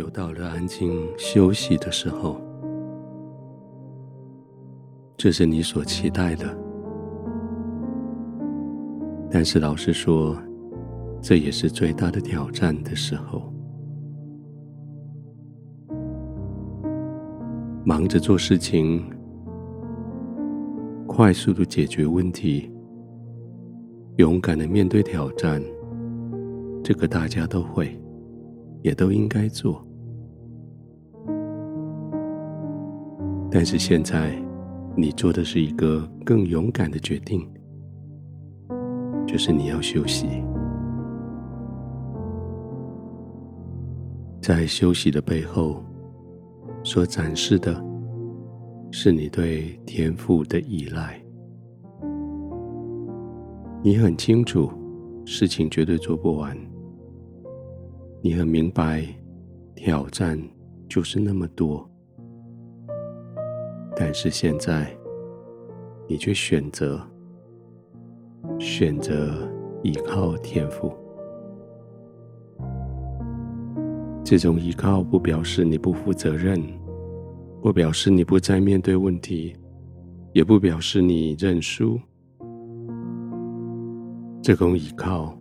又到了安静休息的时候，这是你所期待的。但是老实说，这也是最大的挑战的时候。忙着做事情，快速的解决问题，勇敢的面对挑战，这个大家都会。也都应该做，但是现在你做的是一个更勇敢的决定，就是你要休息。在休息的背后，所展示的是你对天赋的依赖。你很清楚，事情绝对做不完。你很明白，挑战就是那么多，但是现在，你却选择选择依靠天赋。这种依靠不表示你不负责任，不表示你不再面对问题，也不表示你认输。这种依靠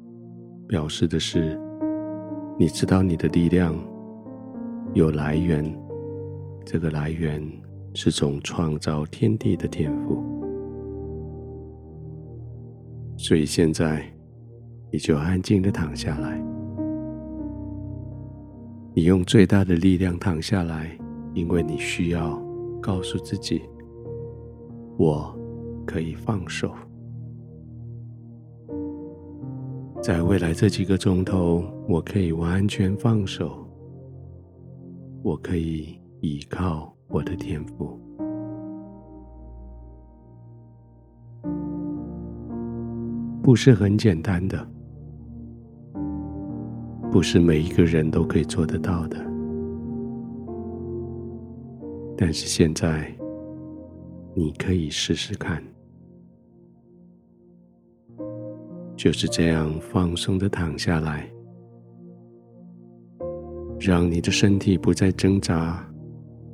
表示的是。你知道你的力量有来源，这个来源是从创造天地的天赋，所以现在你就安静的躺下来，你用最大的力量躺下来，因为你需要告诉自己，我可以放手。在未来这几个钟头，我可以完全放手，我可以依靠我的天赋。不是很简单的，不是每一个人都可以做得到的。但是现在，你可以试试看。就是这样放松的躺下来，让你的身体不再挣扎，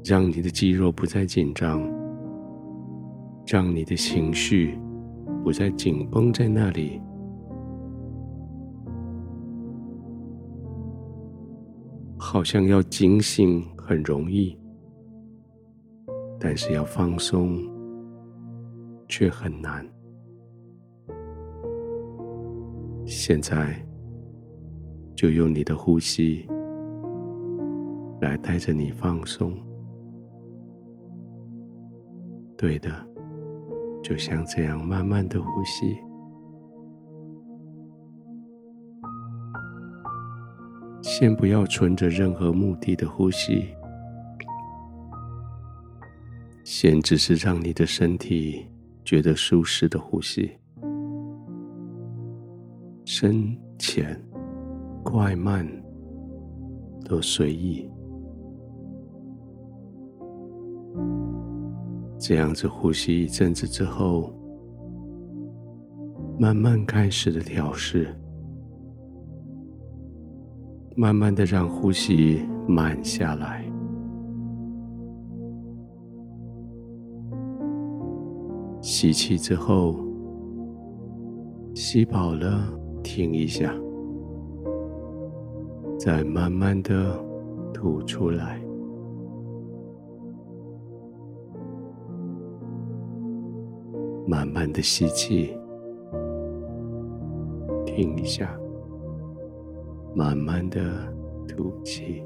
让你的肌肉不再紧张，让你的情绪不再紧绷在那里。好像要警醒很容易，但是要放松却很难。现在，就用你的呼吸来带着你放松。对的，就像这样慢慢的呼吸。先不要存着任何目的的呼吸，先只是让你的身体觉得舒适的呼吸。深浅、快慢都随意，这样子呼吸一阵子之后，慢慢开始的调试，慢慢的让呼吸慢下来，吸气之后，吸饱了。停一下，再慢慢的吐出来，慢慢的吸气，停一下，慢慢的吐气。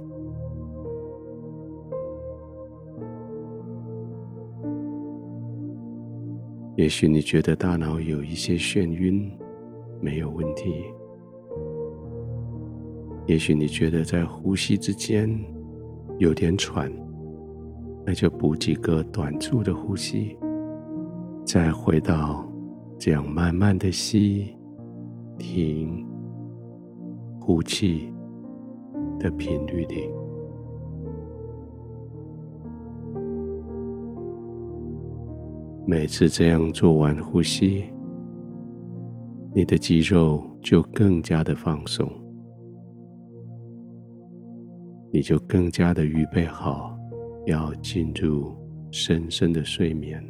也许你觉得大脑有一些眩晕。没有问题。也许你觉得在呼吸之间有点喘，那就补几个短促的呼吸，再回到这样慢慢的吸、停、呼气的频率里。每次这样做完呼吸。你的肌肉就更加的放松，你就更加的预备好，要进入深深的睡眠。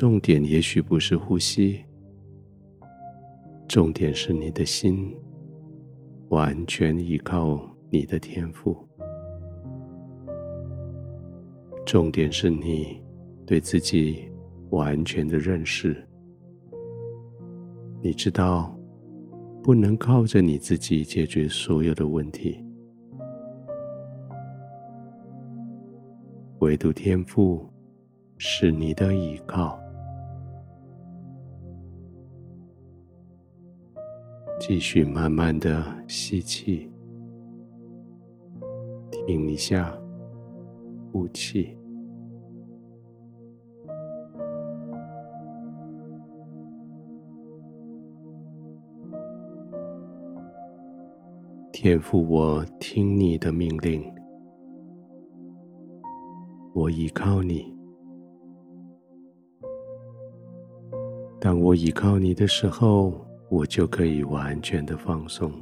重点也许不是呼吸，重点是你的心完全依靠你的天赋。重点是你对自己完全的认识。你知道，不能靠着你自己解决所有的问题，唯独天赋是你的依靠。继续慢慢的吸气，停一下，呼气。天父，我听你的命令，我依靠你。当我依靠你的时候，我就可以完全的放松。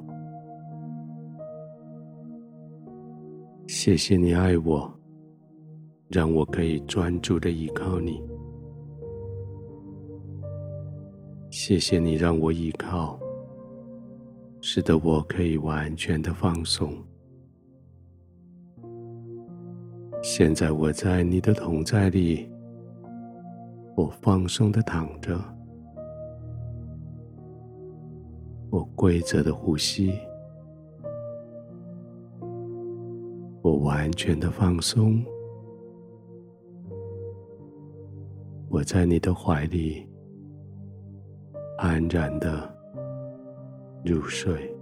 谢谢你爱我，让我可以专注的依靠你。谢谢你让我依靠，使得我可以完全的放松。现在我在你的同在里，我放松的躺着。我规则的呼吸，我完全的放松，我在你的怀里安然的入睡。